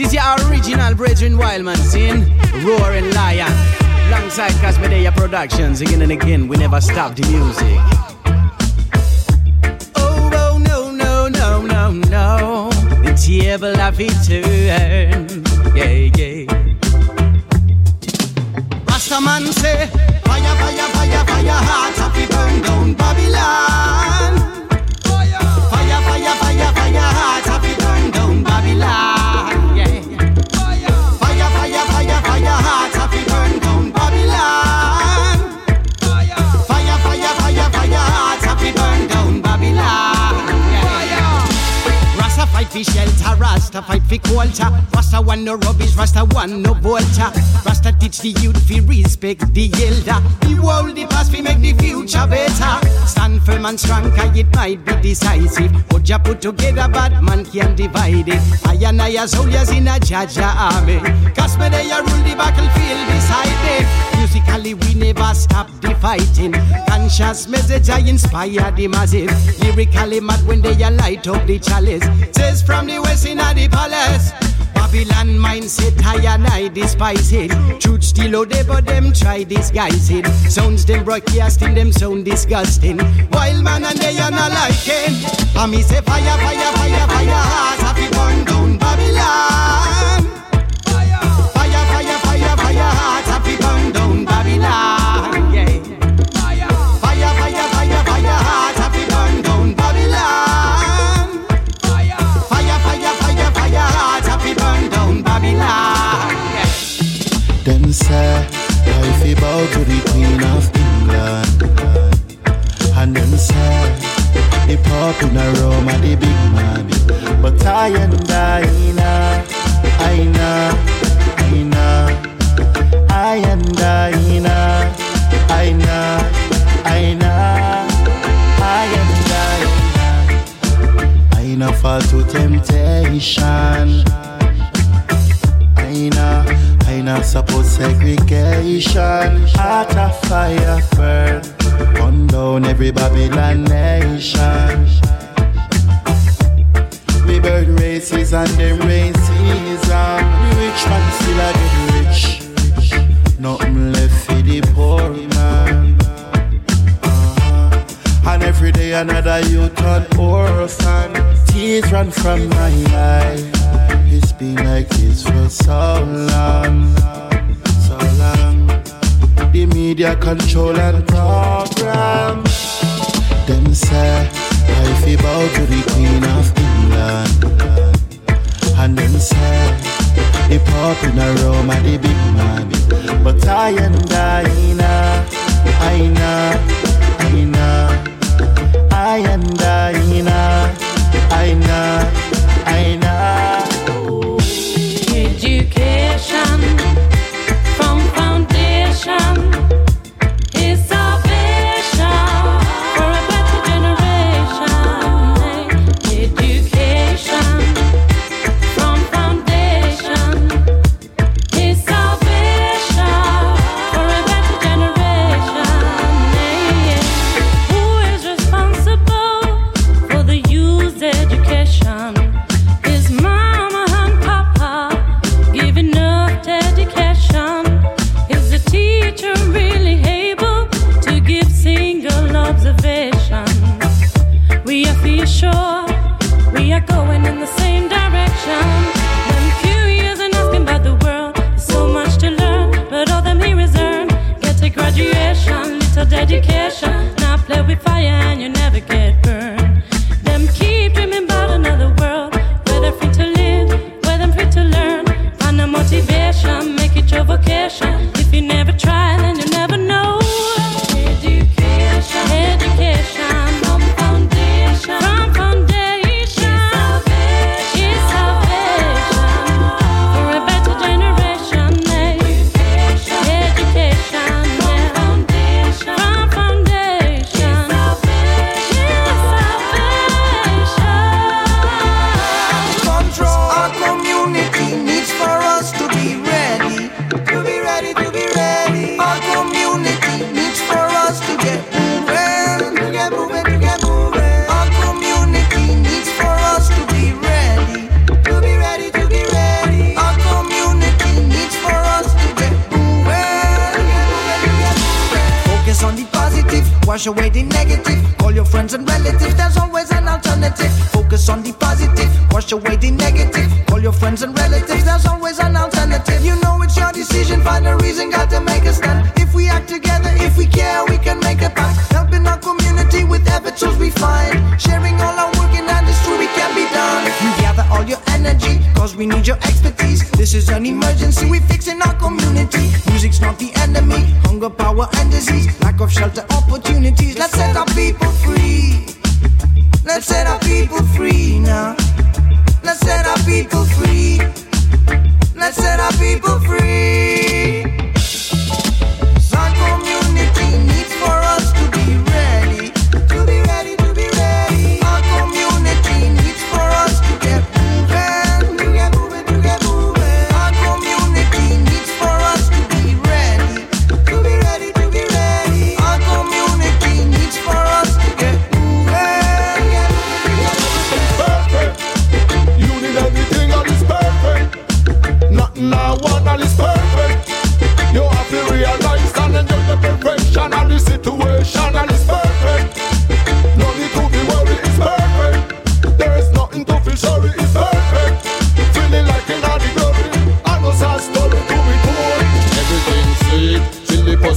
This is our original Brethren Wildman scene, Roaring Lion. Alongside Casmedia Productions, again and again, we never stop the music. Oh, oh, no, no, no, no, no. The table of it turn. Yeah, yeah. Rastaman say, fire, fire, fire, fire, Rasta one no vulture. Rasta teach the youth fi respect the elder. The world the past fi make the future better. Stand firm and strong, cause it might be decisive. But ya put together, bad man can divide it. I and I as soldiers in a Jah Jah army. Cause me they rule the battlefield beside me. Musically we never stop the fighting. Conscious message I inspire the massive. Lyrically mad when they light up the chalice. Says from the west in the palace. Babylon mindset, I and I despise it. Truth still out there, but them try disguise it. Sounds them broadcasting, them sound disgusting. Wild man and they are not liking. I me say fire, fire, fire, fire, heart, happy burn down Babylon. Segregation. Heart of fire burn. Burn down every Babylon nation. We burn races and them racism. The rich man still a get rich. Nothing left for the poor man. Uh-huh. And every day another youth on orphan. Tears run from my eyes. It's been like this for so long. The media control and program. Them say I feel bow to the Queen of England, and them say the Pope in a Rome and the big man. But I and I know, I know, I and I know, I Little dedication. Now play with fire and you never get burned. Them keep. Friends and relatives. There's always an alternative. Focus on the positive. Wash away the negative. Call your friends and relatives. There's always an alternative. You know it's your decision. Find a reason. Got to make a stand. If we act together, if we care, we can make a path. Helping our community with tools we find. Sharing all our work and true, we can be done. You gather all your energy, cause we need your expertise. This is an emergency. We fixing our community. Music's not the enemy. Hunger, power, and disease. Lack of shelter, people free.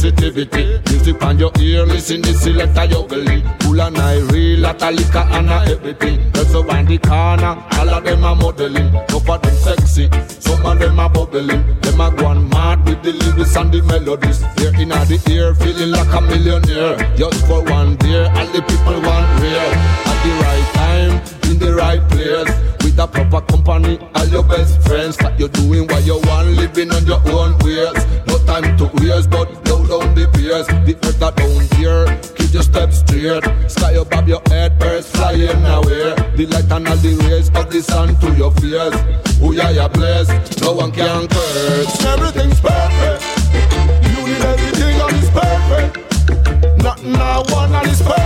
Positivity. Music on your ear, listen the selector believe. Cool and I real, at a liquor and a everything. Girls around the corner, all of them are modeling. No for them sexy, some of them are bubbling. Them are going mad with the lyrics and the melodies. Here in the ear, feeling like a millionaire. Just for one day, all the people want real. At the right time, in the right place. With a proper company, all your best friends. That you're doing what you want, living on your own ways. No time to waste, but down the fears. The earth are down here, keep your steps straight. Sky above your head, birds flying away. The light and all the rays of the sun to your fears. Who ya ya blessed, no one can curse. Everything's perfect. You need everything, all is perfect. Nothing I want, all is perfect.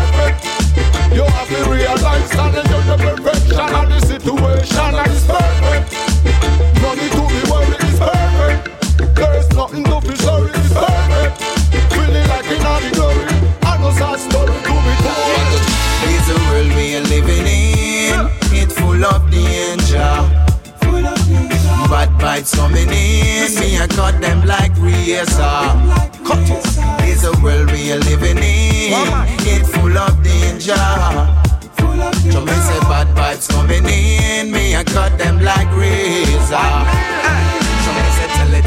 Cut it. It's the world we are living in. It's full of danger. So me say bad vibes coming in. Me, I cut them like razor.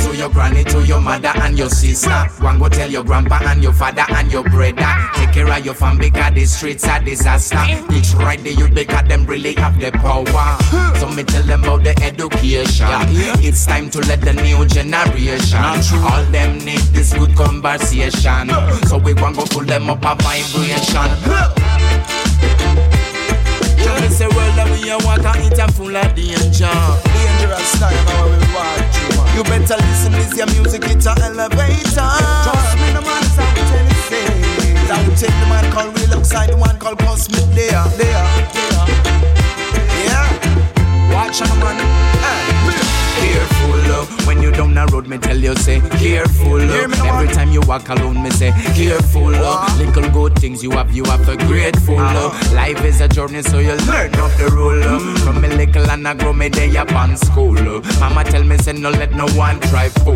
To your granny, to your mother and your sister. One go tell your grandpa and your father and your brother. Take care of your family because the streets are disaster. Teach right the youth because them really have the power. So me tell them about the education. It's time to let the new generation. All them need this good conversation. So we want go pull them up a vibration. It's a world that we are walking it and full of danger. Dangerous time now we walk through. You better listen, this your music, it's an elevator. Trust me, the man we tell. I will take the man called real alongside the one called Cosmic there, there, there. Yeah, watch out, man. Careful uh, when you down the road, me tell you say careful. Every time you walk alone, me say careful. Little good things you have, you have to grateful. Uh, life is a journey, so you learn of the rule. From me little and I grow me day up on school. Mama tell me say no let no one try fool.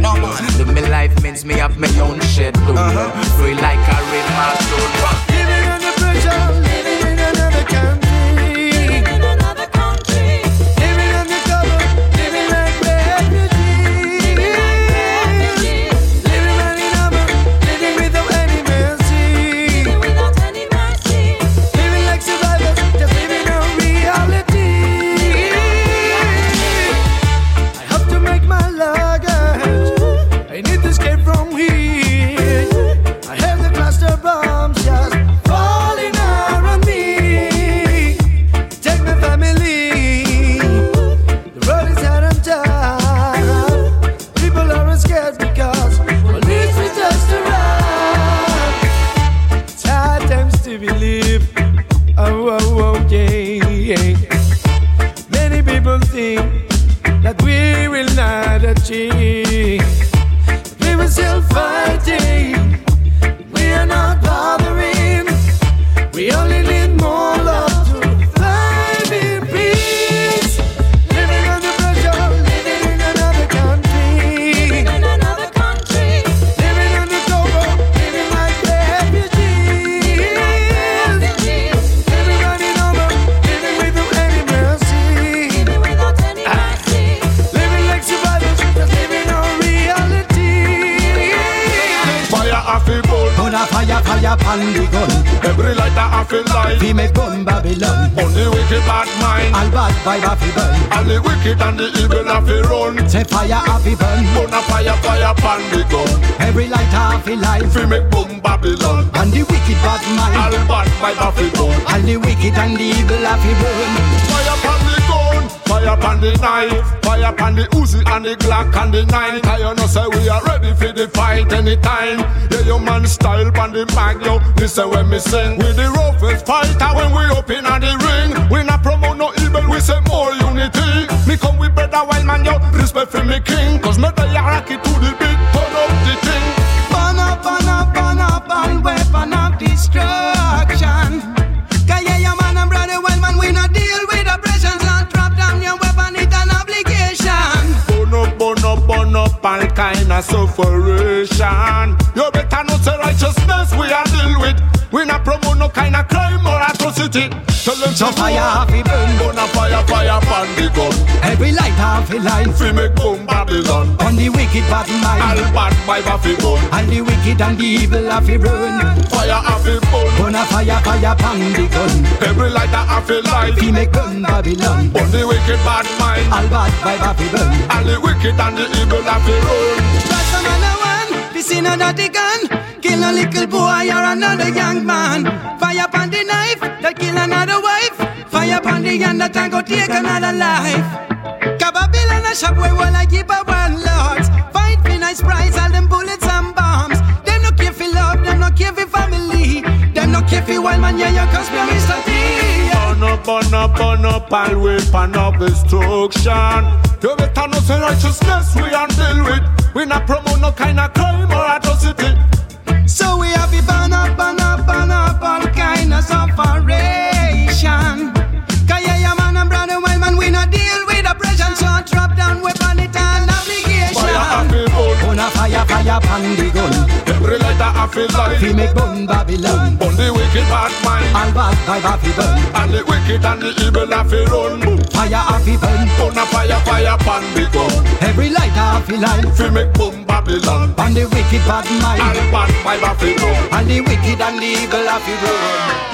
Live me life means me have my own shit. Uh, free like a red my soul. Living under pressure, times vibe a fi burn. And the wicked and the evil have to run. Say fire a fi burn. Burn a fire, fire pan the gun. Every lighter a fi light. Fi make boom Babylon. And the wicked bad mind. All bad vibe have to burn. All the wicked and the evil a fi burn. Fire pan the gun, fire pan the knife, fire pan the Uzi and the Glock and the nine. I you know say we are ready for the fight anytime. Yeah, your man style pan the mag, yo. Listen when me sing. We the roughest fighter when we up in the ring. We not promote no evil, we say more unity. Me come with brother wild man, yo. Respect for me king, cause me the hierarchy to the beat, turn up the thing. Burn up, burn up, burn up, and weapon of destruction. Cause yeah, your man and brother, well man, we not deal with oppression. So drop down your weapon, it's an obligation. Burn up, burn up, burn up all kind of sufferation. You better not say righteousness we are deal with. We not promote no kind of crime or atrocity. Tell them So fire have burn. Burn a fire, fire pan the gun. Every light have a line. Fi make boom Babylon. On the wicked bad mind, All bad vibe a fi gun. And the wicked and the evil have a run. Fire a fi burn. Burn a fire, fire, pan the gun. Every lighter a fi light. Fi make gun Babylon. Burn the wicked bad mind. All bad vibe have a burn. All the wicked and the evil a fi run. Just another one, this in another gun. Kill a little boy or another young man. Fire upon the knife, that kill another wife. Fire upon the hand that go take another life. Babylon a shop where all I keep a one lords. Fight for nice prize, all them bullets and bombs. Them no care for love, them no care for family. Them no care for one man, yeah, you. T. Burn up, burn up, burn up, all weapon of destruction. You better know say righteousness we are deal with. We not promote no kind of crime or atrocity. So we have to burn up, burn up, burn up all kind of sufferation. Cause yeah, man and brother, well, man, we not deal with oppression. So I drop down weapon, a fire, fire, pan the gun. Every lighter a fi light. Fi make burn Babylon. Burn the wicked bad mind. All bad to burn. And the wicked and the evil a fi run. Fire have to burn. Burn a fire, fire pan the gun. Every light have to light. Fi make boom Babylon. On the wicked bad mind. bad vibe a fi run. And the wicked and the evil have to run.